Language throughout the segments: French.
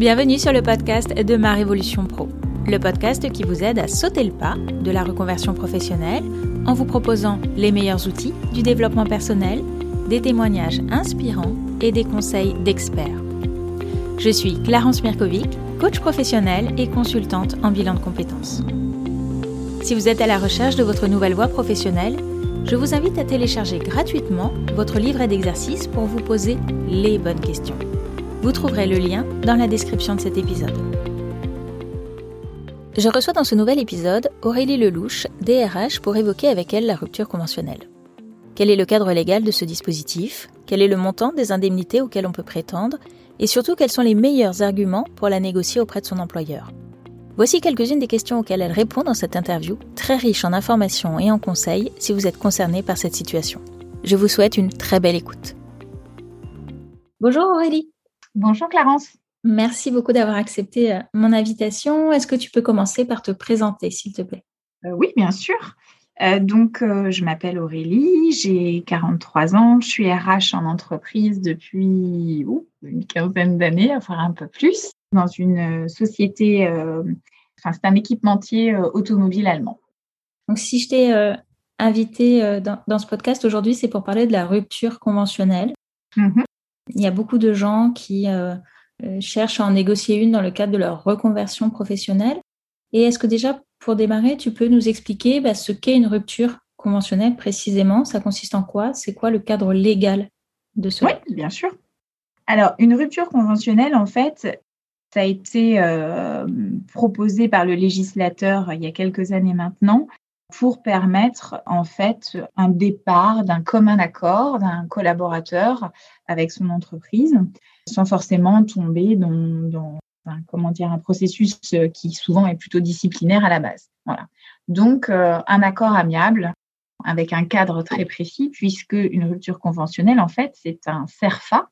Bienvenue sur le podcast de Ma Révolution Pro, le podcast qui vous aide à sauter le pas de la reconversion professionnelle en vous proposant les meilleurs outils du développement personnel, des témoignages inspirants et des conseils d'experts. Je suis Clarence Mirkovic, coach professionnel et consultante en bilan de compétences. Si vous êtes à la recherche de votre nouvelle voie professionnelle, je vous invite à télécharger gratuitement votre livret d'exercices pour vous poser les bonnes questions. Vous trouverez le lien dans la description de cet épisode. Je reçois dans ce nouvel épisode Aurélie Lelouch, DRH, pour évoquer avec elle la rupture conventionnelle. Quel est le cadre légal de ce dispositif? Quel est le montant des indemnités auxquelles on peut prétendre? Et surtout, quels sont les meilleurs arguments pour la négocier auprès de son employeur? Voici quelques-unes des questions auxquelles elle répond dans cette interview, très riche en informations et en conseils si vous êtes concerné par cette situation. Je vous souhaite une très belle écoute. Bonjour Aurélie. Bonjour Clarence. Merci beaucoup d'avoir accepté euh, mon invitation. Est-ce que tu peux commencer par te présenter, s'il te plaît? Euh, Oui, bien sûr. Euh, donc, je m'appelle Aurélie, j'ai 43 ans, je suis RH en entreprise depuis une quinzaine d'années, enfin un peu plus dans une société, enfin c'est un équipementier automobile allemand. Donc si je t'ai invité dans, ce podcast aujourd'hui, c'est pour parler de la rupture conventionnelle. Mm-hmm. Il y a beaucoup de gens qui cherchent à en négocier une dans le cadre de leur reconversion professionnelle. Et est-ce que déjà, pour démarrer, tu peux nous expliquer bah, ce qu'est une rupture conventionnelle précisément? Ça consiste en quoi? C'est quoi le cadre légal de ce Oui, bien sûr. Alors, une rupture conventionnelle, en fait, ça a été euh, proposé par le législateur il y a quelques années maintenant pour permettre en fait un départ d'un commun accord d'un collaborateur avec son entreprise sans forcément tomber dans, comment dire un processus qui souvent est plutôt disciplinaire à la base. Voilà. Donc euh, un accord amiable avec un cadre très précis puisque une rupture conventionnelle en fait c'est un CERFA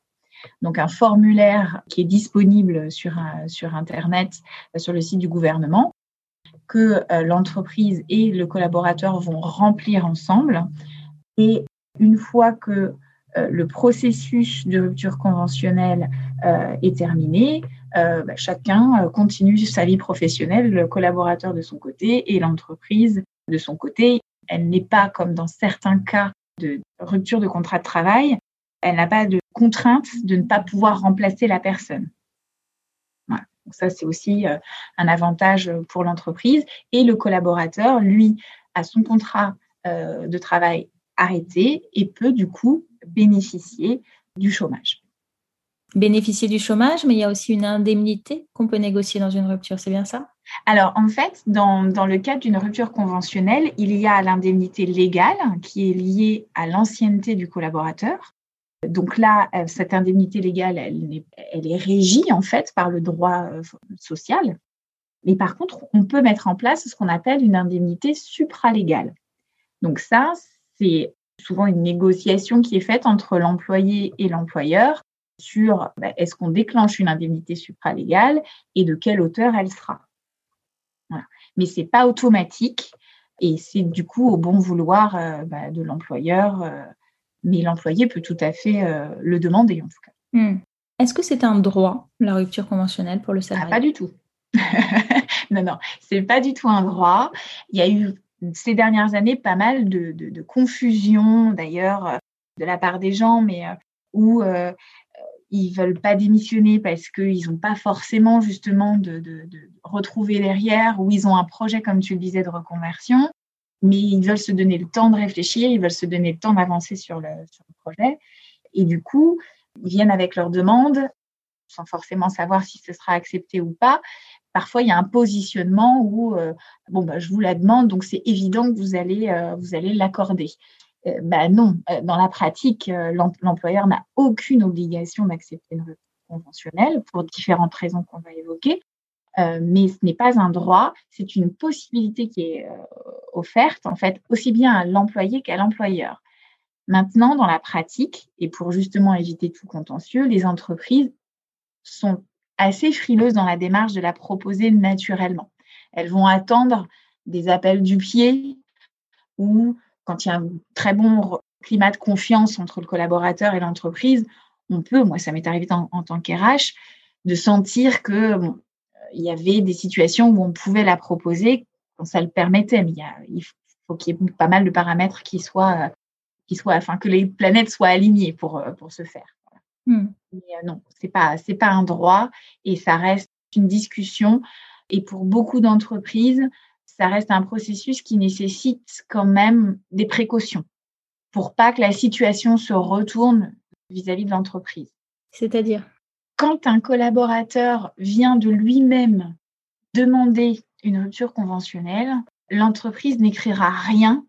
donc un formulaire qui est disponible sur, sur Internet, euh, sur le site du gouvernement, que euh, l'entreprise et le collaborateur vont remplir ensemble. Et une fois que euh, le processus de rupture conventionnelle est terminé, bah, chacun continue sa vie professionnelle, le collaborateur de son côté et l'entreprise de son côté. Elle n'est pas comme dans certains cas de rupture de contrat de travail, elle n'a pas de contrainte de ne pas pouvoir remplacer la personne. Donc ça, c'est aussi euh, un avantage pour l'entreprise. Et le collaborateur, lui, a son contrat euh, de travail arrêté et peut du coup bénéficier du chômage. Bénéficier du chômage, mais il y a aussi une indemnité qu'on peut négocier dans une rupture, c'est bien ça? Alors, en fait, dans, dans le cadre d'une rupture conventionnelle, il y a l'indemnité légale qui est liée à l'ancienneté du collaborateur. Donc là, euh, cette indemnité légale, elle, est régie en fait par le droit euh, social. Mais par contre, on peut mettre en place ce qu'on appelle une indemnité supralégale. Donc ça, c'est souvent une négociation qui est faite entre l'employé et l'employeur sur bah, est-ce qu'on déclenche une indemnité supralégale et de quelle hauteur elle sera. Mais ce n'est pas automatique et c'est du coup au bon vouloir euh, bah, de l'employeur mais l'employé peut tout à fait euh, le demander en tout cas. Hmm. Est-ce que c'est un droit, la rupture conventionnelle pour le salarié? ah, Pas du tout. non, non, c'est pas du tout un droit. Il y a eu ces dernières années pas mal de, de, confusion d'ailleurs euh, de la part des gens, mais euh, où euh, ils veulent pas démissionner parce qu'ils n'ont pas forcément justement de, de, retrouver derrière, ou ils ont un projet, comme tu le disais, de reconversion mais ils veulent se donner le temps de réfléchir, ils veulent se donner le temps d'avancer sur le, projet. Et du coup, ils viennent avec leurs demandes sans forcément savoir si ce sera accepté ou pas. Parfois, il y a un positionnement où, euh, bon, bah, je vous la demande, donc c'est évident que vous allez, euh, l'accorder. Euh, bah, non, dans la pratique, l'employeur n'a aucune obligation d'accepter une rupture conventionnelle pour différentes raisons qu'on va évoquer. Euh, mais ce n'est pas un droit, c'est une possibilité qui est euh, offerte en fait aussi bien à l'employé qu'à l'employeur. Maintenant, dans la pratique, et pour justement éviter tout contentieux, les entreprises sont assez frileuses dans la démarche de la proposer naturellement. Elles vont attendre des appels du pied ou quand il y a un très bon climat de confiance entre le collaborateur et l'entreprise, on peut, moi ça m'est arrivé en, en tant qu'RH, de sentir que il y avait des situations où on pouvait la proposer quand ça le permettait. Mais il, faut qu'il y ait pas mal de paramètres qui soient, qui soient, enfin que les planètes soient alignées pour pour se faire. Hmm. Mais non, c'est pas c'est pas un droit et ça reste une discussion. Et pour beaucoup d'entreprises, ça reste un processus qui nécessite quand même des précautions pour pas que la situation se retourne vis-à-vis de l'entreprise. C'est-à-dire? Quand un collaborateur vient de lui-même demander une rupture conventionnelle, l'entreprise n'écrira rien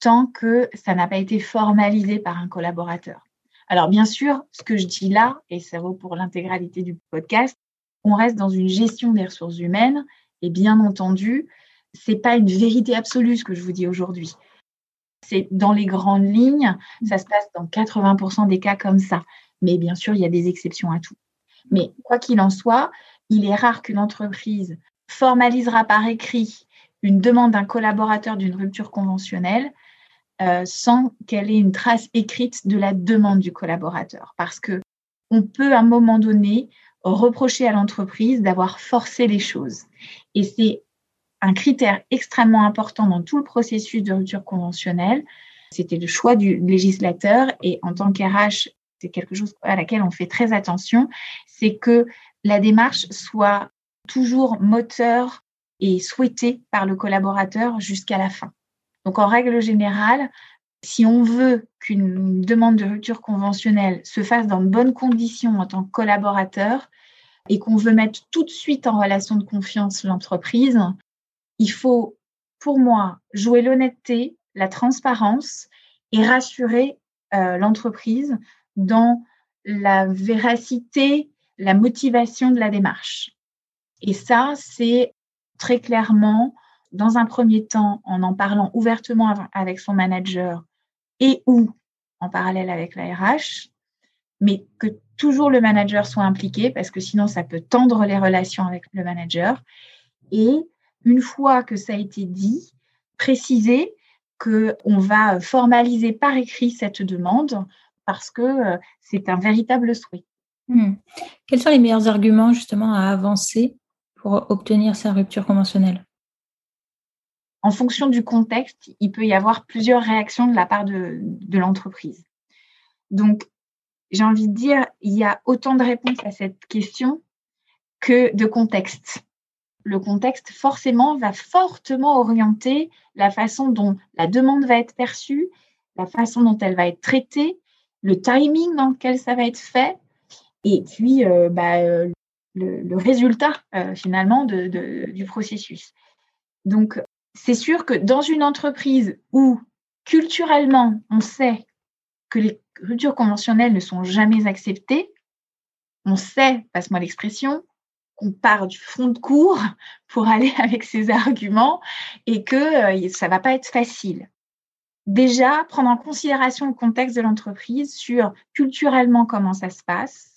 tant que ça n'a pas été formalisé par un collaborateur. Alors bien sûr, ce que je dis là, et ça vaut pour l'intégralité du podcast, on reste dans une gestion des ressources humaines et bien entendu, c'est pas une vérité absolue ce que je vous dis aujourd'hui. C'est dans les grandes lignes, ça se passe dans 80% des cas comme ça. Mais bien sûr, il y a des exceptions à tout. Mais quoi qu'il en soit, il est rare qu'une entreprise formalisera par écrit une demande d'un collaborateur d'une rupture conventionnelle euh, sans qu'elle ait une trace écrite de la demande du collaborateur. Parce que on peut à un moment donné reprocher à l'entreprise d'avoir forcé les choses. Et c'est un critère extrêmement important dans tout le processus de rupture conventionnelle. C'était le choix du législateur et en tant qu'RH, c'est quelque chose à laquelle on fait très attention, c'est que la démarche soit toujours moteur et souhaitée par le collaborateur jusqu'à la fin. Donc en règle générale, si on veut qu'une demande de rupture conventionnelle se fasse dans de bonnes conditions en tant que collaborateur et qu'on veut mettre tout de suite en relation de confiance l'entreprise, il faut, pour moi, jouer l'honnêteté, la transparence et rassurer euh, l'entreprise dans la véracité, la motivation de la démarche. Et ça, c'est très clairement, dans un premier temps, en en parlant ouvertement avec son manager et ou en parallèle avec la RH, mais que toujours le manager soit impliqué parce que sinon ça peut tendre les relations avec le manager. Et une fois que ça a été dit, préciser qu'on va formaliser par écrit cette demande parce que euh, c'est un véritable souhait. Hmm. Quels sont les meilleurs arguments justement à avancer pour obtenir sa rupture conventionnelle? En fonction du contexte, il peut y avoir plusieurs réactions de la part de, de l'entreprise. Donc, j'ai envie de dire, il y a autant de réponses à cette question que de contexte le contexte forcément va fortement orienter la façon dont la demande va être perçue, la façon dont elle va être traitée, le timing dans lequel ça va être fait, et puis euh, bah, euh, le, résultat euh, finalement du processus. Donc, c'est sûr que dans une entreprise où culturellement on sait que les ruptures conventionnelles ne sont jamais acceptées, on sait, passe-moi l'expression, qu'on part du fond de cours pour aller avec ses arguments et que ça va pas être facile. Déjà, prendre en considération le contexte de l'entreprise sur culturellement comment ça se passe.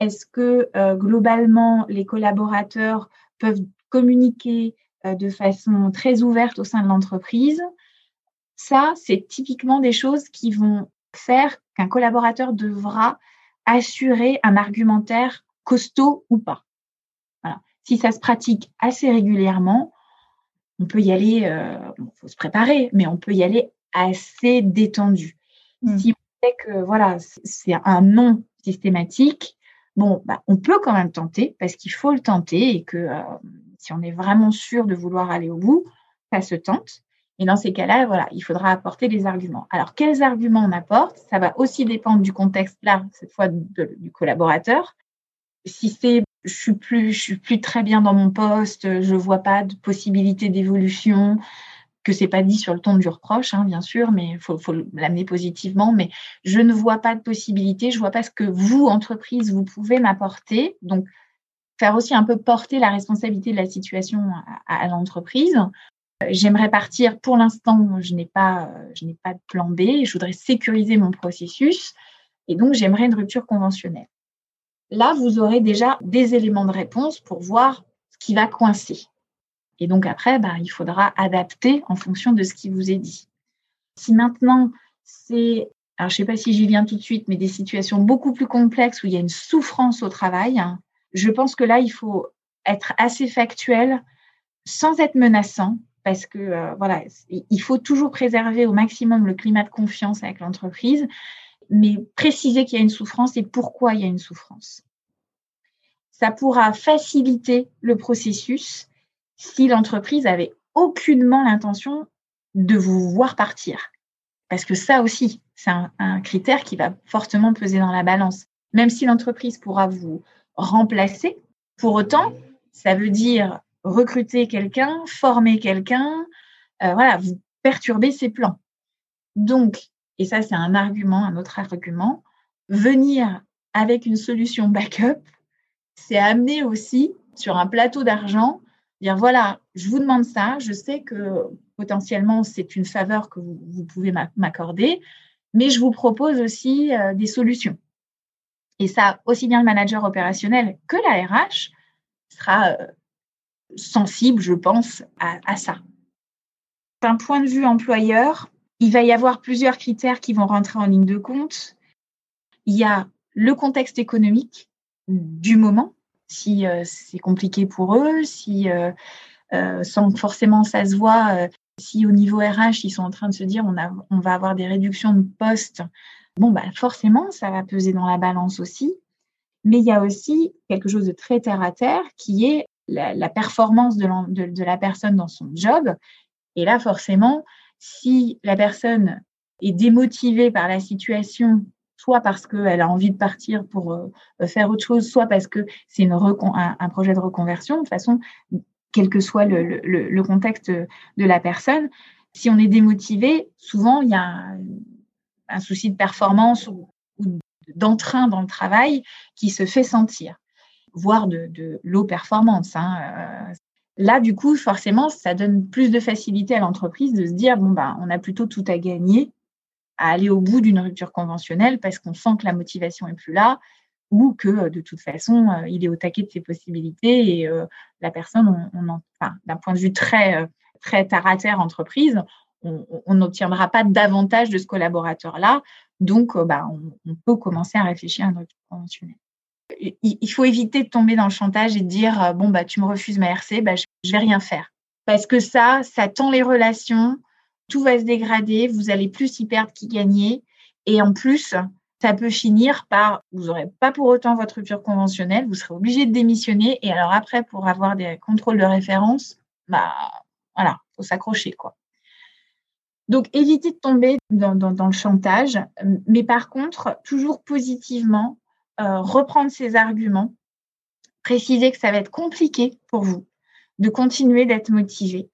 Est-ce que euh, globalement les collaborateurs peuvent communiquer euh, de façon très ouverte au sein de l'entreprise? Ça, c'est typiquement des choses qui vont faire qu'un collaborateur devra assurer un argumentaire costaud ou pas si ça se pratique assez régulièrement, on peut y aller, il euh, faut se préparer, mais on peut y aller assez détendu. Hmm. Si on sait que voilà, c'est un non systématique, bon, bah, on peut quand même tenter parce qu'il faut le tenter et que euh, si on est vraiment sûr de vouloir aller au bout, ça se tente. Et dans ces cas-là, il faudra apporter des arguments. Alors, quels arguments on apporte? Ça va aussi dépendre du contexte, là, cette fois, du collaborateur. Si c'est je suis plus, suis plus très bien dans mon poste, je vois pas de possibilité d'évolution, que c'est pas dit sur le ton du reproche, hein, bien sûr, mais il faut, l'amener positivement. Mais je ne vois pas de possibilité, je vois pas ce que vous, entreprise, vous pouvez m'apporter. Donc, faire aussi un peu porter la responsabilité de la situation à, l'entreprise. J'aimerais partir. Pour l'instant, je n'ai pas, je n'ai pas de plan B. Je voudrais sécuriser mon processus, et donc j'aimerais une rupture conventionnelle. Là, vous aurez déjà des éléments de réponse pour voir ce qui va coincer. Et donc après, bah, il faudra adapter en fonction de ce qui vous est dit. Si maintenant, c'est, alors je ne sais pas si j'y viens tout de suite, mais des situations beaucoup plus complexes où il y a une souffrance au travail, Je pense que là, il faut être assez factuel sans être menaçant parce que euh, voilà, il faut toujours préserver au maximum le climat de confiance avec l'entreprise, mais préciser qu'il y a une souffrance et pourquoi il y a une souffrance. Ça pourra faciliter le processus si l'entreprise avait aucunement l'intention de vous voir partir. Parce que ça aussi, c'est un, critère qui va fortement peser dans la balance. Même si l'entreprise pourra vous remplacer, pour autant, ça veut dire recruter quelqu'un, former quelqu'un, euh, voilà, vous perturber ses plans. Donc, et ça c'est un argument, un autre argument, venir avec une solution backup, c'est amener aussi sur un plateau d'argent, dire voilà, je vous demande ça, je sais que potentiellement c'est une faveur que vous, pouvez m'accorder, mais je vous propose aussi euh, des solutions. Et ça, aussi bien le manager opérationnel que la RH sera euh, sensible, je pense, à, ça. D'un point de vue employeur, il va y avoir plusieurs critères qui vont rentrer en ligne de compte. Il y a le contexte économique du moment, si euh, c'est compliqué pour eux, si euh, euh, sans forcément ça se voit, si au niveau RH ils sont en train de se dire on, va avoir des réductions de postes, bon bah forcément ça va peser dans la balance aussi. Mais il y a aussi quelque chose de très terre à terre qui est la, performance de, la personne dans son job. Et là, forcément, si la personne est démotivée par la situation, soit parce qu'elle a envie de partir pour euh, faire autre chose, soit parce que c'est un, projet de reconversion, de toute façon, quel que soit le, contexte de la personne, si on est démotivé, souvent il y a un, souci de performance ou d'entrain dans le travail qui se fait sentir voire de, de low performance. Hein, euh. Là, du coup, forcément, ça donne plus de facilité à l'entreprise de se dire bon, ben, on a plutôt tout à gagner à aller au bout d'une rupture conventionnelle parce qu'on sent que la motivation est plus là ou que euh, de toute façon, euh, il est au taquet de ses possibilités et la personne, d'un point de vue très, très terre entreprise, on n'obtiendra pas davantage de ce collaborateur-là. Donc, bah, on, peut commencer à réfléchir à une rupture conventionnelle il faut éviter de tomber dans le chantage et de dire euh, bon bah tu me refuses ma RC, bah, je, ne vais rien faire parce que ça ça tend les relations, tout va se dégrader, vous allez plus y perdre qu'y gagner. Et en plus ça peut finir par vous n'aurez pas pour autant votre rupture conventionnelle, vous serez obligé de démissionner. Et alors après pour avoir des contrôles de référence, bah voilà, faut s'accrocher quoi. Donc, éviter de tomber dans, le chantage, mais par contre, toujours positivement, euh, reprendre ces arguments, préciser que ça va être compliqué pour vous de continuer d'être motivé,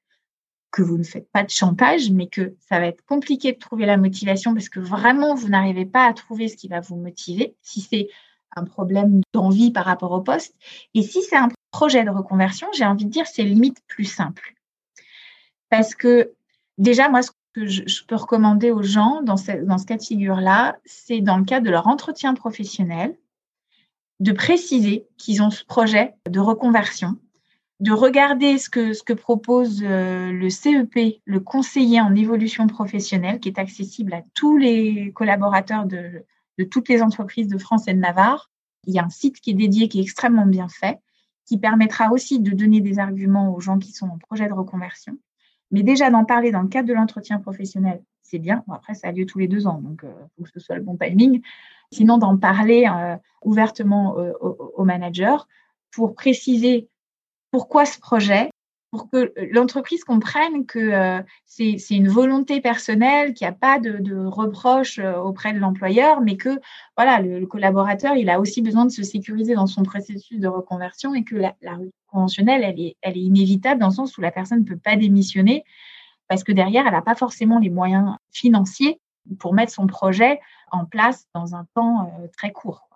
que vous ne faites pas de chantage, mais que ça va être compliqué de trouver la motivation parce que vraiment, vous n'arrivez pas à trouver ce qui va vous motiver, si c'est un problème d'envie par rapport au poste. Et si c'est un projet de reconversion, j'ai envie de dire, c'est limite plus simple. Parce que déjà, moi, ce que je, peux recommander aux gens dans ce, dans ce cas de figure-là, c'est dans le cadre de leur entretien professionnel, de préciser qu'ils ont ce projet de reconversion, de regarder ce que, ce que propose euh, le CEP, le conseiller en évolution professionnelle, qui est accessible à tous les collaborateurs de, de toutes les entreprises de France et de Navarre. Il y a un site qui est dédié, qui est extrêmement bien fait, qui permettra aussi de donner des arguments aux gens qui sont en projet de reconversion. Mais déjà d'en parler dans le cadre de l'entretien professionnel, c'est bien. après, ça a lieu tous les deux ans, donc il euh, faut que ce soit le bon timing. Sinon, d'en parler euh, ouvertement au, manager pour préciser pourquoi ce projet, pour que l'entreprise comprenne que euh, c'est une volonté personnelle, qu'il n'y a pas de, reproche auprès de l'employeur, mais que voilà, le, collaborateur, il a aussi besoin de se sécuriser dans son processus de reconversion et que la, la conventionnelle, elle est, elle est inévitable dans le sens où la personne ne peut pas démissionner parce que derrière, elle n'a pas forcément les moyens financiers pour mettre son projet en place dans un temps euh, très court.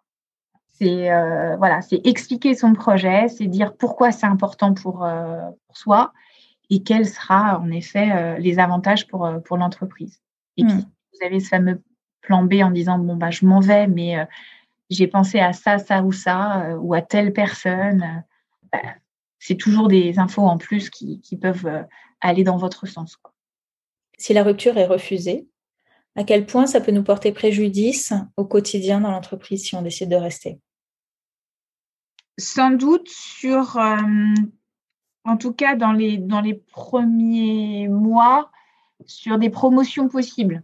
C'est euh, voilà, c'est expliquer son projet, c'est dire pourquoi c'est important pour, euh, pour, soi et quels sera en effet les avantages pour, pour l'entreprise. Et puis, hmm. vous avez ce fameux plan B en disant bon bah je m'en vais, mais j'ai pensé à ça, ça ou ça, ou à telle personne. Bah, c'est toujours des infos en plus qui, qui peuvent aller dans votre sens. Si la rupture est refusée, à quel point ça peut nous porter préjudice au quotidien dans l'entreprise si on décide de rester? Sans doute sur, en tout cas dans les, premiers mois, sur des promotions possibles.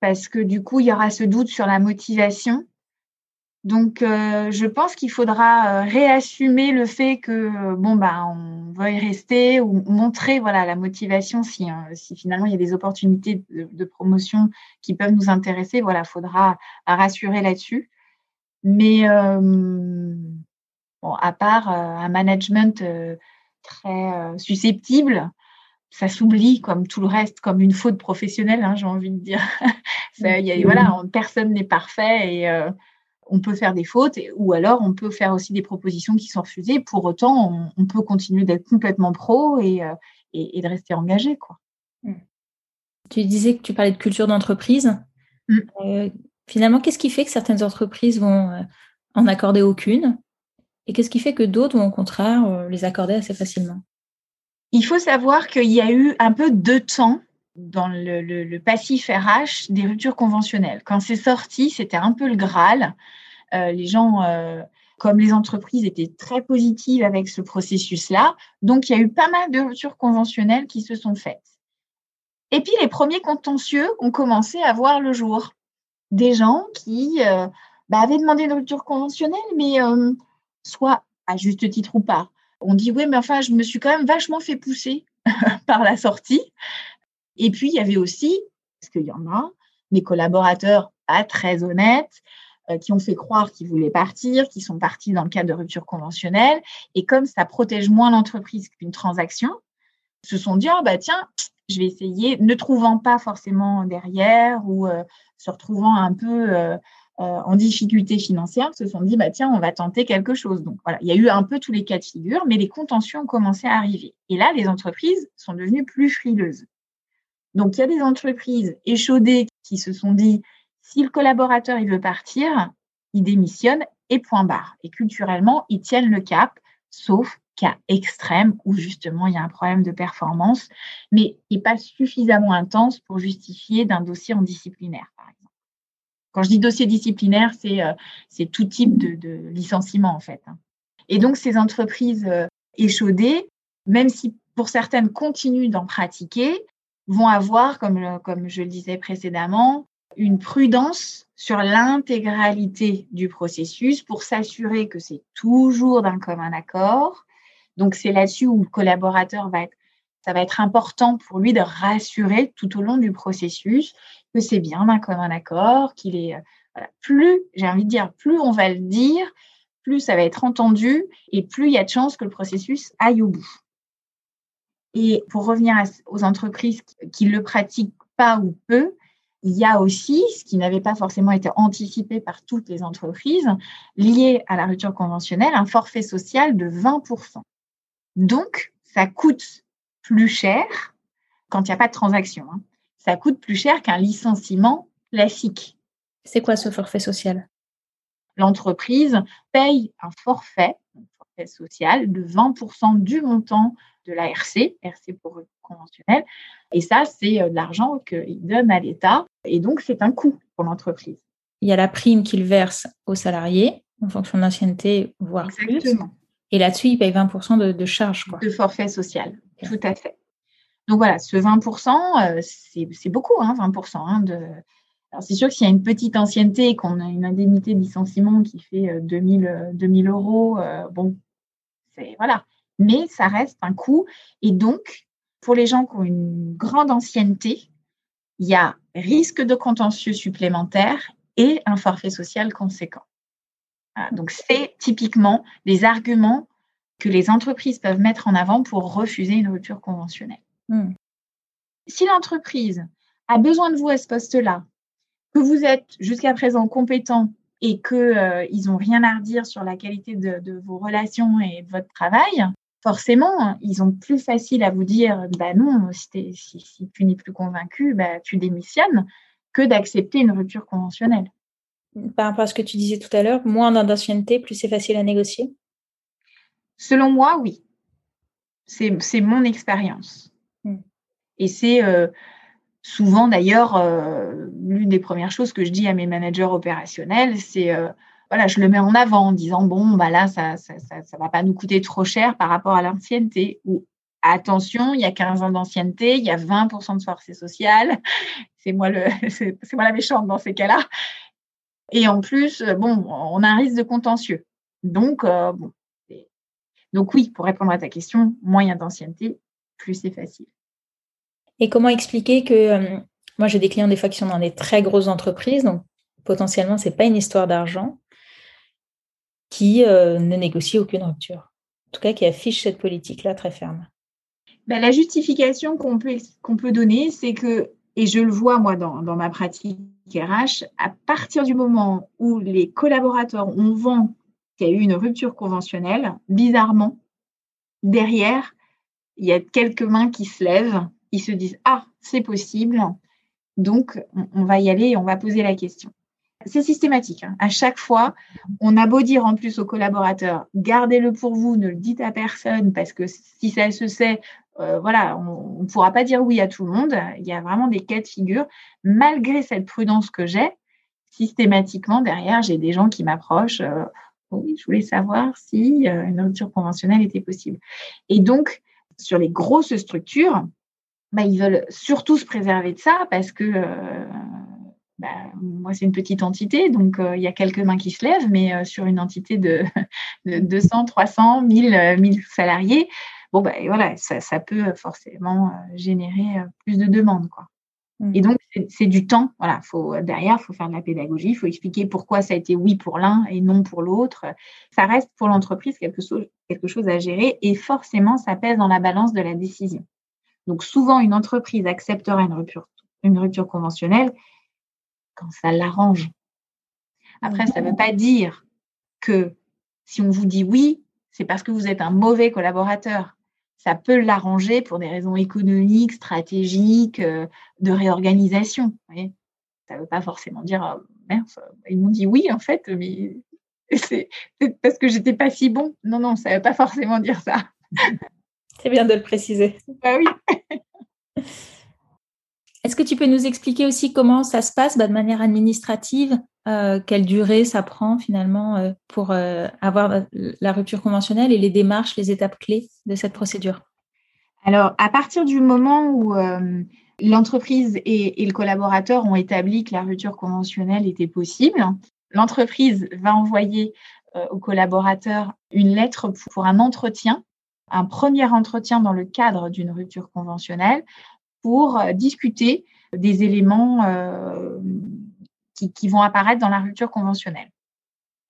Parce que du coup, il y aura ce doute sur la motivation. Donc, euh, je pense qu'il faudra euh, réassumer le fait que bon bah on veuille rester ou montrer voilà la motivation si finalement il y a des opportunités de, promotion qui peuvent nous intéresser. Voilà, faudra rassurer là-dessus. Mais euh, bon, à part un management très susceptible, ça s'oublie comme tout le reste, comme une faute professionnelle, hein, j'ai envie de dire. ça, y a, voilà, personne n'est parfait et on peut faire des fautes ou alors on peut faire aussi des propositions qui sont refusées. Pour autant, on, peut continuer d'être complètement pro et, euh, de rester engagé. Quoi. Hmm. Tu disais que tu parlais de culture d'entreprise. Hmm. Euh, finalement, qu'est-ce qui fait que certaines entreprises vont euh, en accorder aucune? Et qu'est-ce qui fait que d'autres vont au contraire les accorder assez facilement? Il faut savoir qu'il y a eu un peu de temps dans le, passif RH des ruptures conventionnelles. Quand c'est sorti, c'était un peu le Graal. Euh, les gens, euh, comme les entreprises, étaient très positives avec ce processus-là. Donc, il y a eu pas mal de ruptures conventionnelles qui se sont faites. Et puis, les premiers contentieux ont commencé à voir le jour. Des gens qui euh, bah, avaient demandé une rupture conventionnelle, mais soit à juste titre ou pas. On dit, oui, mais enfin, je me suis quand même vachement fait pousser par la sortie. Et puis, il y avait aussi, parce qu'il y en a, mes collaborateurs pas très honnêtes, euh, qui ont fait croire qu'ils voulaient partir, qui sont partis dans le cadre de rupture conventionnelle. Et comme ça protège moins l'entreprise qu'une transaction, se sont dit, oh, bah, tiens, je vais essayer, ne trouvant pas forcément derrière ou euh, se retrouvant un peu euh, en difficulté financière, se sont dit, bah, tiens, on va tenter quelque chose. Donc voilà, il y a eu un peu tous les cas de figure, mais les contentieux ont commencé à arriver. Et là, les entreprises sont devenues plus frileuses. Donc, il y a des entreprises échaudées qui se sont dit, si le collaborateur il veut partir, il démissionne et point barre. Et culturellement, ils tiennent le cap, sauf cas extrême où justement il y a un problème de performance, mais il n'est pas suffisamment intense pour justifier d'un dossier en disciplinaire, par exemple. Quand je dis dossier disciplinaire, c'est euh, tout type de, licenciement en fait. Hein. Et donc ces entreprises euh, échaudées, même si pour certaines continuent d'en pratiquer, vont avoir, comme, comme je le disais précédemment, une prudence sur l'intégralité du processus pour s'assurer que c'est toujours d'un commun accord. Donc, c'est là-dessus où le collaborateur va être, ça va être important pour lui de rassurer tout au long du processus que c'est bien d'un commun accord, qu'il est, plus, j'ai envie de dire, plus on va le dire, plus ça va être entendu et plus il y a de chances que le processus aille au bout. Et pour revenir aux entreprises qui le pratiquent pas ou peu, il y a aussi, ce qui n'avait pas forcément été anticipé par toutes les entreprises, lié à la rupture conventionnelle, un forfait social de 20%. Donc, ça coûte plus cher quand il n'y a pas de transaction. Hein. Ça coûte plus cher qu'un licenciement classique. C'est quoi ce forfait social? L'entreprise paye un forfait, un forfait social de 20% du montant de la RC, RC pour conventionnel. Et ça, c'est euh, de l'argent qu'il donne à l'État. Et donc, c'est un coût pour l'entreprise. Il y a la prime qu'il verse aux salariés en fonction de l'ancienneté, voire Exactement. plus. Et là-dessus, il paye 20% de, de charge. De forfait social, tout à fait. Donc voilà, ce 20%, euh, c'est beaucoup, hein, 20%. Hein, de... Alors c'est sûr que s'il y a une petite ancienneté et qu'on a une indemnité de licenciement qui fait 2000, euh, 2000 euros, bon, c'est voilà mais ça reste un coût. Et donc, pour les gens qui ont une grande ancienneté, il y a risque de contentieux supplémentaire et un forfait social conséquent. donc, c'est typiquement des arguments que les entreprises peuvent mettre en avant pour refuser une rupture conventionnelle. Hmm. Si l'entreprise a besoin de vous à ce poste-là, que vous êtes jusqu'à présent compétent et qu'ils euh, n'ont rien à redire sur la qualité de, vos relations et de votre travail, forcément, ils ont plus facile à vous dire bah non, si, si, tu n'es plus convaincu, bah, tu démissionnes, que d'accepter une rupture conventionnelle. Par rapport à ce que tu disais tout à l'heure, moins d'ancienneté, plus c'est facile à négocier? Selon moi, oui. C'est mon expérience. Hmm. Et c'est euh, souvent d'ailleurs euh, l'une des premières choses que je dis à mes managers opérationnels, c'est euh, voilà, je le mets en avant en disant bon, bah là, ça ça, ça, va pas nous coûter trop cher par rapport à l'ancienneté. Ou attention, il y a 15 ans d'ancienneté, il y a 20% de forcé sociale. C'est moi, le, moi la méchante dans ces cas-là. Et en plus, bon, on a un risque de contentieux. Donc, euh, bon. Donc oui, pour répondre à ta question, moins il y a d'ancienneté, plus c'est facile. Et comment expliquer que euh, moi j'ai des clients des fois qui sont dans des très grosses entreprises, donc potentiellement c'est pas une histoire d'argent, qui euh, ne négocie aucune rupture. En tout cas, qui affiche cette politique-là très ferme. Ben, la justification qu'on peut, qu'on peut donner, c'est que, et je le vois moi dans, dans ma pratique RH, à partir du moment où les collaborateurs ont vent qu'il y a eu une rupture conventionnelle, bizarrement, derrière, il y a quelques mains qui se lèvent, ils se disent Ah, c'est possible, donc on va y aller et on va poser la question. C'est systématique. Hein. À chaque fois, on a beau dire en plus aux collaborateurs, gardez-le pour vous, ne le dites à personne, parce que si ça se sait, euh, voilà, on ne pourra pas dire oui à tout le monde. Il y a vraiment des cas de figure. Malgré cette prudence que j'ai, systématiquement, derrière, j'ai des gens qui m'approchent. Euh, oui, je voulais savoir si euh, une rupture conventionnelle était possible. Et donc, sur les grosses structures, bah, ils veulent surtout se préserver de ça parce que bah, moi, c'est une petite entité, donc euh, il y a quelques mains qui se lèvent, mais euh, sur une entité de, 200, 300, 1000, 1000 salariés, bon, bah, voilà, ça, peut forcément euh, générer plus de demandes. Quoi. Et mmh. donc, c'est du temps. Voilà, faut, derrière, il faut faire de la pédagogie, il faut expliquer pourquoi ça a été oui pour l'un et non pour l'autre. Ça reste pour l'entreprise quelque chose, quelque chose à gérer et forcément, ça pèse dans la balance de la décision. Donc, souvent, une entreprise acceptera une rupture, une rupture conventionnelle quand ça l'arrange. Après, ça ne veut pas dire que si on vous dit oui, c'est parce que vous êtes un mauvais collaborateur. Ça peut l'arranger pour des raisons économiques, stratégiques, euh, de réorganisation. ça ne veut pas forcément dire oh, merde, ils m'ont dit oui en fait, mais c'est parce que j'étais pas si bon. Non, non, ça ne veut pas forcément dire ça. C'est bien de le préciser. Bah oui. Est-ce que tu peux nous expliquer aussi comment ça se passe bah, de manière administrative euh, Quelle durée ça prend finalement euh, pour euh, avoir la rupture conventionnelle et les démarches, les étapes clés de cette procédure? Alors, à partir du moment où l'entreprise et, le collaborateur ont établi que la rupture conventionnelle était possible, l'entreprise va envoyer au collaborateur une lettre pour un entretien un premier entretien dans le cadre d'une rupture conventionnelle pour euh, discuter des éléments euh, qui, vont apparaître dans la rupture conventionnelle.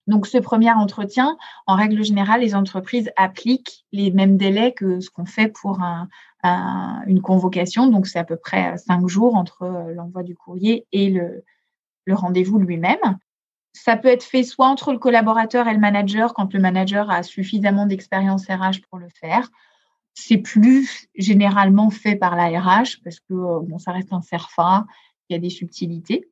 Donc, ce premier entretien, en règle générale, les entreprises appliquent les mêmes délais que ce qu'on fait pour une convocation. Donc, c'est à peu près cinq jours entre euh, l'envoi du courrier et le, le rendez-vous lui-même. Ça peut être fait soit entre le collaborateur et le manager, quand le manager a suffisamment d'expérience RH pour le faire, c'est plus généralement fait par la RH parce que euh, bon, ça reste un CERFA, il y a des subtilités.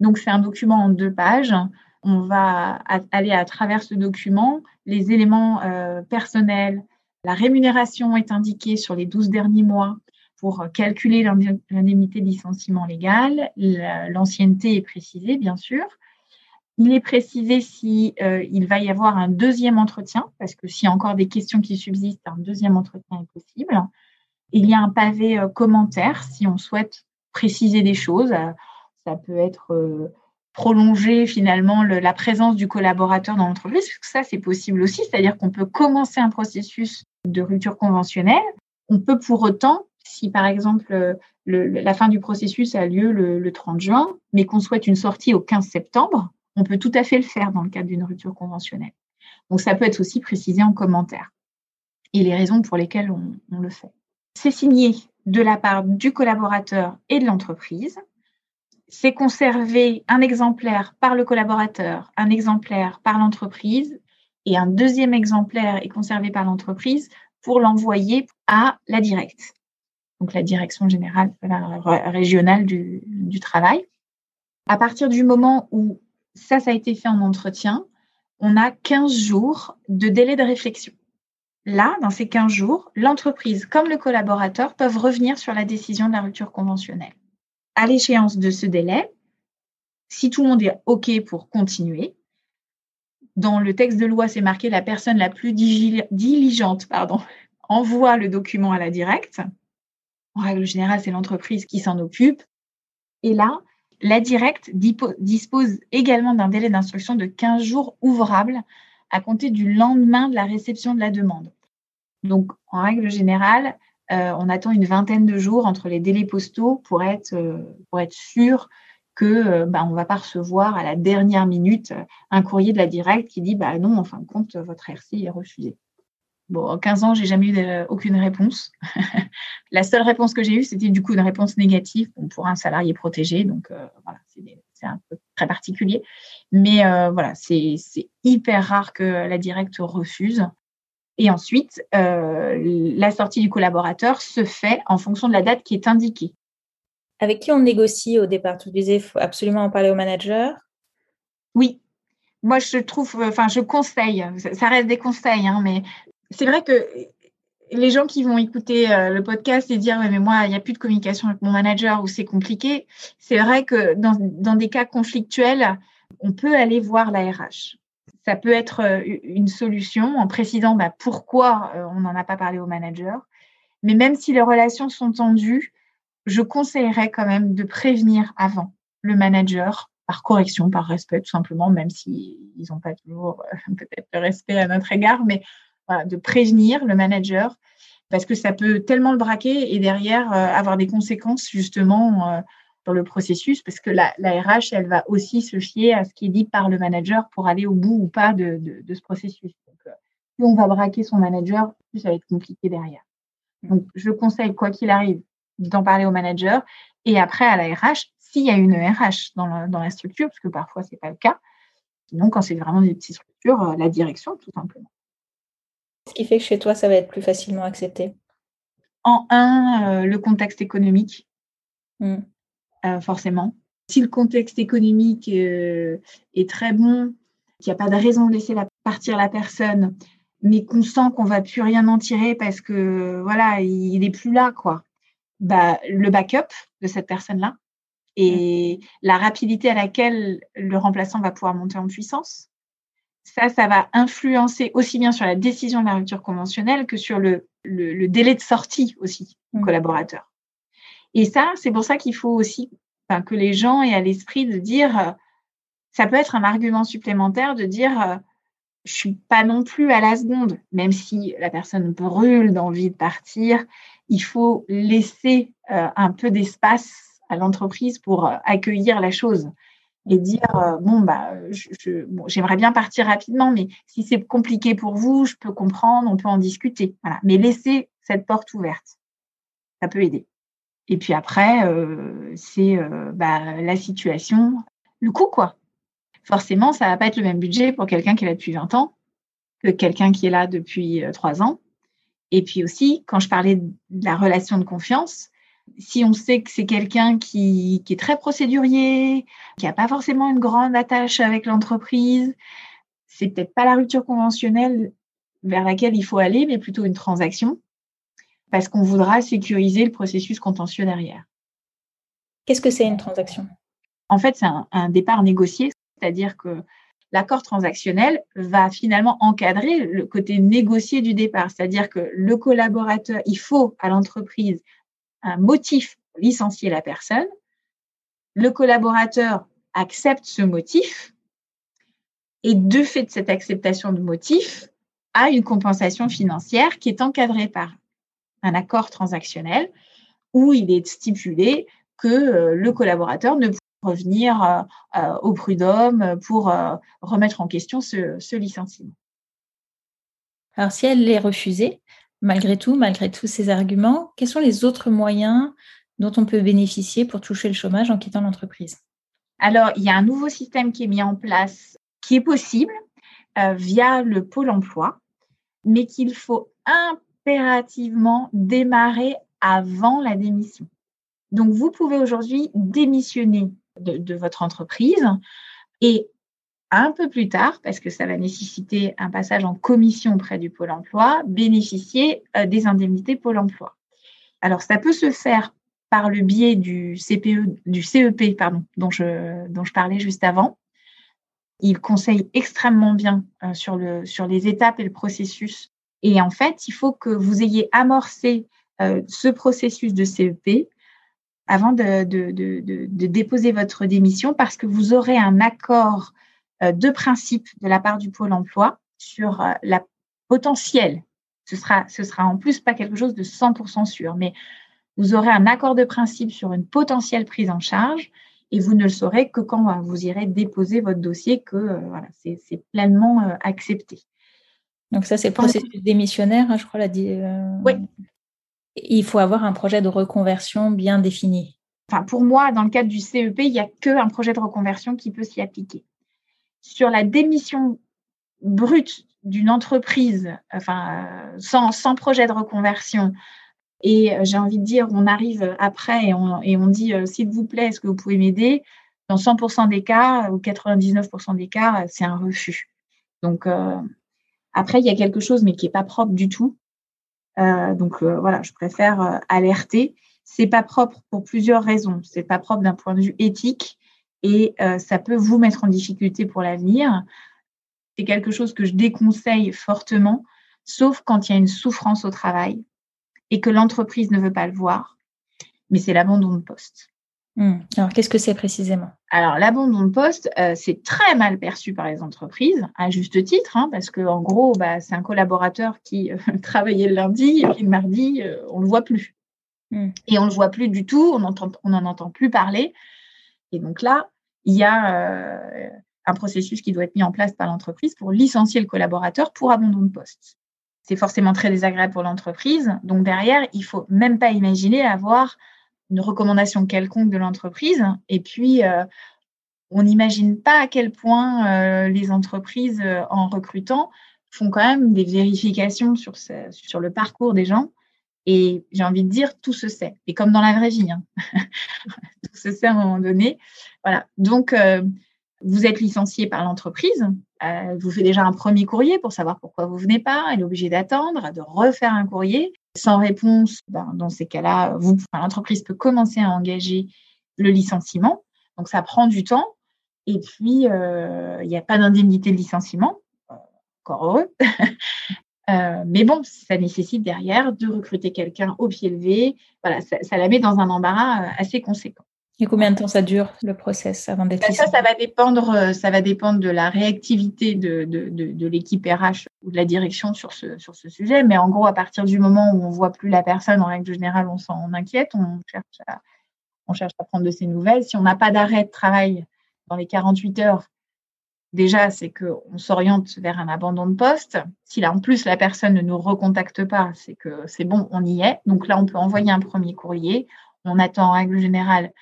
Donc, c'est un document en deux pages. On va aller à travers ce document, les éléments euh, personnels, la rémunération est indiquée sur les 12 derniers mois pour calculer l'indemnité de licenciement légal. L'ancienneté est précisée, bien sûr. Il est précisé si euh, il va y avoir un deuxième entretien, parce que s'il y a encore des questions qui subsistent, un deuxième entretien est possible. Il y a un pavé euh, commentaire si on souhaite préciser des choses. Ça peut être euh, prolonger finalement la présence du collaborateur dans l'entreprise, ça c'est possible aussi, c'est-à-dire qu'on peut commencer un processus de rupture conventionnelle. On peut pour autant, si par exemple la fin du processus a lieu le 30 juin, mais qu'on souhaite une sortie au 15 septembre, on peut tout à fait le faire dans le cadre d'une rupture conventionnelle. Donc ça peut être aussi précisé en commentaire et les raisons pour lesquelles on, le fait. C'est signé de la part du collaborateur et de l'entreprise. C'est conservé un exemplaire par le collaborateur, un exemplaire par l'entreprise et un deuxième exemplaire est conservé par l'entreprise pour l'envoyer à la directe, donc la direction générale régionale du, du travail. À partir du moment où ça, ça a été fait en entretien. On a 15 jours de délai de réflexion. Là, dans ces 15 jours, l'entreprise comme le collaborateur peuvent revenir sur la décision de la rupture conventionnelle. À l'échéance de ce délai, si tout le monde est OK pour continuer, dans le texte de loi, c'est marqué la personne la plus diligente pardon, envoie le document à la directe. En règle générale, c'est l'entreprise qui s'en occupe. Et là, la directe dispose également d'un délai d'instruction de 15 jours ouvrables à compter du lendemain de la réception de la demande. Donc, en règle générale, euh, on attend une vingtaine de jours entre les délais postaux pour être, euh, sûr que euh, bah, ne va pas recevoir à la dernière minute un courrier de la directe qui dit bah non, en fin de compte, votre RC est refusé. Bon, en 15 ans, j'ai jamais eu aucune réponse. la seule réponse que j'ai eue, c'était du coup une réponse négative pour un salarié protégé. Donc voilà, c'est un peu très particulier. Mais voilà, c'est hyper rare que la directe refuse. Et ensuite, euh, la sortie du collaborateur se fait en fonction de la date qui est indiquée. Avec qui on négocie au départ? Tu disais, il faut absolument en parler au manager Oui. Moi, je trouve, enfin, je conseille, ça reste des conseils, hein, mais c'est vrai que les gens qui vont écouter euh, le podcast et dire, mais moi, il n'y a plus de communication avec mon manager ou c'est compliqué, c'est vrai que dans, dans des cas conflictuels, on peut aller voir la RH ça peut être euh, une solution en précisant bah, pourquoi euh, on n'en a pas parlé au manager. Mais même si les relations sont tendues, je conseillerais quand même de prévenir avant le manager par correction, par respect, tout simplement, même s'ils n'ont pas toujours peut-être le respect à notre égard, mais de prévenir le manager parce que ça peut tellement le braquer et derrière avoir des conséquences justement le processus parce que la, RH, elle va aussi se fier à ce qui est dit par le manager pour aller au bout ou pas de, ce processus. Donc, euh, plus on va braquer son manager, plus ça va être compliqué derrière. Donc, je conseille, quoi qu'il arrive, d'en parler au manager et après à la RH, s'il y a une RH dans la, dans la structure, parce que parfois, ce n'est pas le cas. Sinon, quand c'est vraiment des petites structures, euh, la direction, tout simplement. Ce qui fait que chez toi, ça va être plus facilement accepté En un, euh, le contexte économique. Mmh. Euh, forcément. Si le contexte économique euh, est très bon, qu'il n'y a pas de raison de laisser partir la personne, mais qu'on sent qu'on va plus rien en tirer parce que voilà, il n'est plus là, quoi. Bah, le backup de cette personne-là et la rapidité à laquelle le remplaçant va pouvoir monter en puissance, ça, ça va influencer aussi bien sur la décision de la rupture conventionnelle que sur le, le, délai de sortie aussi du mmh. collaborateur. Et ça, c'est pour ça qu'il faut aussi que les gens aient à l'esprit de dire, euh, ça peut être un argument supplémentaire de dire, euh, je suis pas non plus à la seconde, même si la personne brûle d'envie de partir, il faut laisser euh, un peu d'espace à l'entreprise pour accueillir la chose et dire bon bah j'aimerais bien partir rapidement mais si c'est compliqué pour vous je peux comprendre on peut en discuter voilà mais laisser cette porte ouverte ça peut aider et puis après, euh, c'est euh, bah, la situation, le coût, quoi. Forcément, ça va pas être le même budget pour quelqu'un qui est là depuis 20 ans que quelqu'un qui est là depuis euh, 3 ans. Et puis aussi, quand je parlais de la relation de confiance, si on sait que c'est quelqu'un qui, qui, est très procédurier, qui n'a pas forcément une grande attache avec l'entreprise, c'est peut-être pas la rupture conventionnelle vers laquelle il faut aller, mais plutôt une transaction parce qu'on voudra sécuriser le processus contentieux derrière. Qu'est-ce que c'est une transaction? En fait, c'est un, départ négocié, c'est-à-dire que l'accord transactionnel va finalement encadrer le côté négocié du départ, c'est-à-dire que le collaborateur, il faut à l'entreprise un motif pour licencier la personne, le collaborateur accepte ce motif et de fait de cette acceptation de motif, a une compensation financière qui est encadrée par un accord transactionnel où il est stipulé que euh, le collaborateur ne peut revenir euh, euh, au prud'homme pour remettre en question ce, licenciement. Alors, si elle est refusée, malgré tout, malgré tous ces arguments, quels sont les autres moyens dont on peut bénéficier pour toucher le chômage en quittant l'entreprise? Alors, il y a un nouveau système qui est mis en place qui est possible via le pôle emploi, mais qu'il faut impérativement démarrer avant la démission. Donc, vous pouvez aujourd'hui démissionner de, votre entreprise et un peu plus tard, parce que ça va nécessiter un passage en commission auprès du Pôle emploi, bénéficier euh, des indemnités Pôle emploi. Alors, ça peut se faire par le biais du CPE, du CEP, pardon, dont je, dont je parlais juste avant. Il conseille extrêmement bien sur, le, sur les étapes et le processus. Et en fait, il faut que vous ayez amorcé ce processus de CEP avant de, de, de, de, déposer votre démission parce que vous aurez un accord de principe de la part du Pôle emploi sur la potentielle. Ce sera, ce sera en plus pas quelque chose de 100% sûr, mais vous aurez un accord de principe sur une potentielle prise en charge et vous ne le saurez que quand vous irez déposer votre dossier que voilà, c'est pleinement accepté. Donc ça, c'est le processus démissionnaire, hein, je crois, l'a dit. Oui. Il faut avoir un projet de reconversion bien défini. Enfin, pour moi, dans le cadre du CEP, il n'y a qu'un projet de reconversion qui peut s'y appliquer. Sur la démission brute d'une entreprise, enfin, sans, sans, projet de reconversion, et j'ai envie de dire, on arrive après et on, dit, s'il vous plaît, est-ce que vous pouvez m'aider? Dans 100% des cas ou 99% des cas, c'est un refus. Donc, euh, après, il y a quelque chose, mais qui n'est pas propre du tout. Euh, donc euh, voilà, je préfère euh, alerter. C'est pas propre pour plusieurs raisons. C'est pas propre d'un point de vue éthique et ça peut vous mettre en difficulté pour l'avenir. C'est quelque chose que je déconseille fortement, sauf quand il y a une souffrance au travail et que l'entreprise ne veut pas le voir. Mais c'est l'abandon de poste. Hmm. Alors, qu'est-ce que c'est précisément? Alors, l'abandon de poste, euh, c'est très mal perçu par les entreprises, à juste titre, hein, parce qu'en gros, bah, c'est un collaborateur qui euh, travaillait le lundi et puis le mardi, euh, on ne le voit plus. Hmm. Et on ne le voit plus du tout, on n'en entend plus parler. Et donc là, il y a un processus qui doit être mis en place par l'entreprise pour licencier le collaborateur pour abandon de poste. C'est forcément très désagréable pour l'entreprise. Donc derrière, il faut même pas imaginer avoir une recommandation quelconque de l'entreprise. Et puis, euh, on n'imagine pas à quel point euh, les entreprises, euh, en recrutant, font quand même des vérifications sur le parcours des gens. Et j'ai envie de dire, tout se sait. Et comme dans la vraie vie, hein. tout se sait à un moment donné. Voilà. Donc, vous êtes licencié par l'entreprise. vous faites déjà un premier courrier pour savoir pourquoi vous venez pas. Elle est obligée d'attendre, de refaire un courrier. Sans réponse, ben, dans ces cas-là, l'entreprise peut commencer à engager le licenciement. Donc, ça prend du temps. Et puis, euh, il n'y a pas d'indemnité de licenciement. Encore heureux. Euh, mais bon, ça nécessite derrière de recruter quelqu'un au pied levé. Voilà, ça, la met dans un embarras euh, assez conséquent. Et combien de temps ça dure le process avant d'être ben, Ça, ça va dépendre, euh, ça va dépendre de la réactivité de, de, de, l'équipe RH ou de la direction sur ce, sur ce sujet. Mais en gros, à partir du moment où on voit plus la personne, en règle générale, on s'en inquiète, on cherche, à, on cherche à prendre de ses nouvelles. Si on n'a pas d'arrêt de travail dans les 48 heures, déjà, c'est qu'on s'oriente vers un abandon de poste. Si là, en plus, la personne ne nous recontacte pas, c'est que c'est bon, on y est. Donc là, on peut envoyer un premier courrier. On attend en règle générale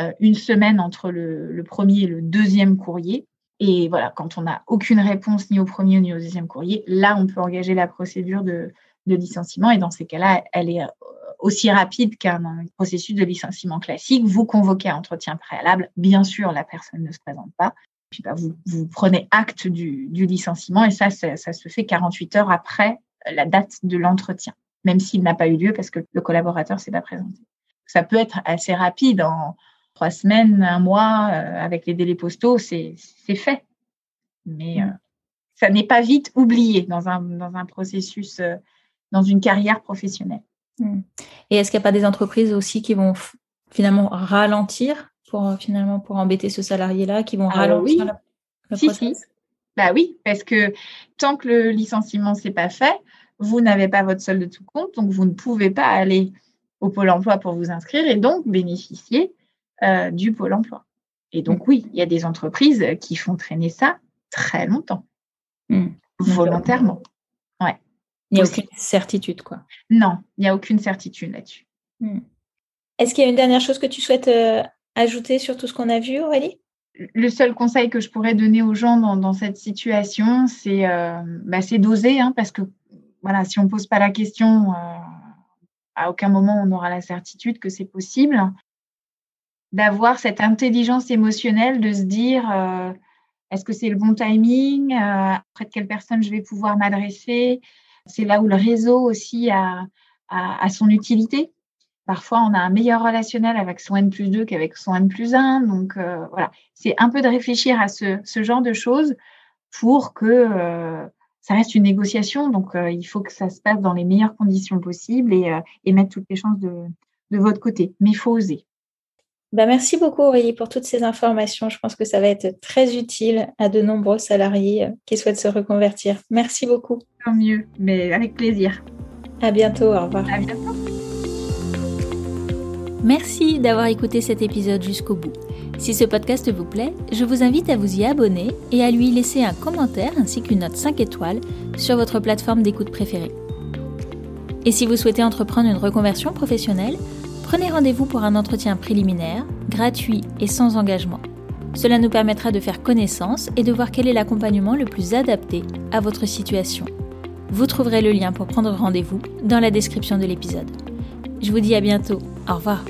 euh, une semaine entre le, premier et le deuxième courrier. Et voilà, quand on n'a aucune réponse ni au premier ni au deuxième courrier, là, on peut engager la procédure de, licenciement. Et dans ces cas-là, elle est euh, aussi rapide qu'un processus de licenciement classique. Vous convoquez un entretien préalable. Bien sûr, la personne ne se présente pas. Bah, vous, prenez acte du, licenciement et ça, ça, se fait 48 heures après la date de l'entretien, même s'il n'a pas eu lieu parce que le collaborateur ne s'est pas présenté. Ça peut être assez rapide en, trois semaines, un mois, euh, avec les délais postaux, c'est fait. Mais euh, ça n'est pas vite oublié dans un, dans un processus, euh, dans une carrière professionnelle. Hmm. Et est-ce qu'il n'y a pas des entreprises aussi qui vont finalement ralentir pour finalement pour embêter ce salarié-là, qui vont ah ralentir oui. la, si, si. Bah oui, parce que tant que le licenciement n'est pas fait, vous n'avez pas votre solde de tout compte, donc vous ne pouvez pas aller au pôle emploi pour vous inscrire et donc bénéficier euh, du pôle emploi. Et donc, mm. oui, il y a des entreprises qui font traîner ça très longtemps, mm. volontairement. Ouais. Il n'y a aucune certitude, quoi. Non, il n'y a aucune certitude là-dessus. Mm. Est-ce qu'il y a une dernière chose que tu souhaites euh, ajouter sur tout ce qu'on a vu, Aurélie? Le seul conseil que je pourrais donner aux gens dans, cette situation, c'est euh, bah, d'oser, hein, parce que voilà, si on ne pose pas la question, à aucun moment on aura la certitude que c'est possible d'avoir cette intelligence émotionnelle, de se dire euh, est-ce que c'est le bon timing euh, Auprès de quelle personne je vais pouvoir m'adresser? C'est là où le réseau aussi a, a, son utilité. Parfois, on a un meilleur relationnel avec son N plus 2 qu'avec son N plus 1. Donc, euh, voilà, c'est un peu de réfléchir à ce, genre de choses pour que euh, ça reste une négociation. Donc, euh, il faut que ça se passe dans les meilleures conditions possibles et, mettre toutes les chances de, votre côté. Mais il faut oser. Bah merci beaucoup Aurélie pour toutes ces informations. Je pense que ça va être très utile à de nombreux salariés qui souhaitent se reconvertir. Merci beaucoup. Tant mieux, mais avec plaisir. À bientôt, au revoir. À bientôt. Merci d'avoir écouté cet épisode jusqu'au bout. Si ce podcast vous plaît, je vous invite à vous y abonner et à lui laisser un commentaire ainsi qu'une note 5 étoiles sur votre plateforme d'écoute préférée. Et si vous souhaitez entreprendre une reconversion professionnelle, prenez rendez-vous pour un entretien préliminaire, gratuit et sans engagement. Cela nous permettra de faire connaissance et de voir quel est l'accompagnement le plus adapté à votre situation. Vous trouverez le lien pour prendre rendez-vous dans la description de l'épisode. Je vous dis à bientôt. Au revoir.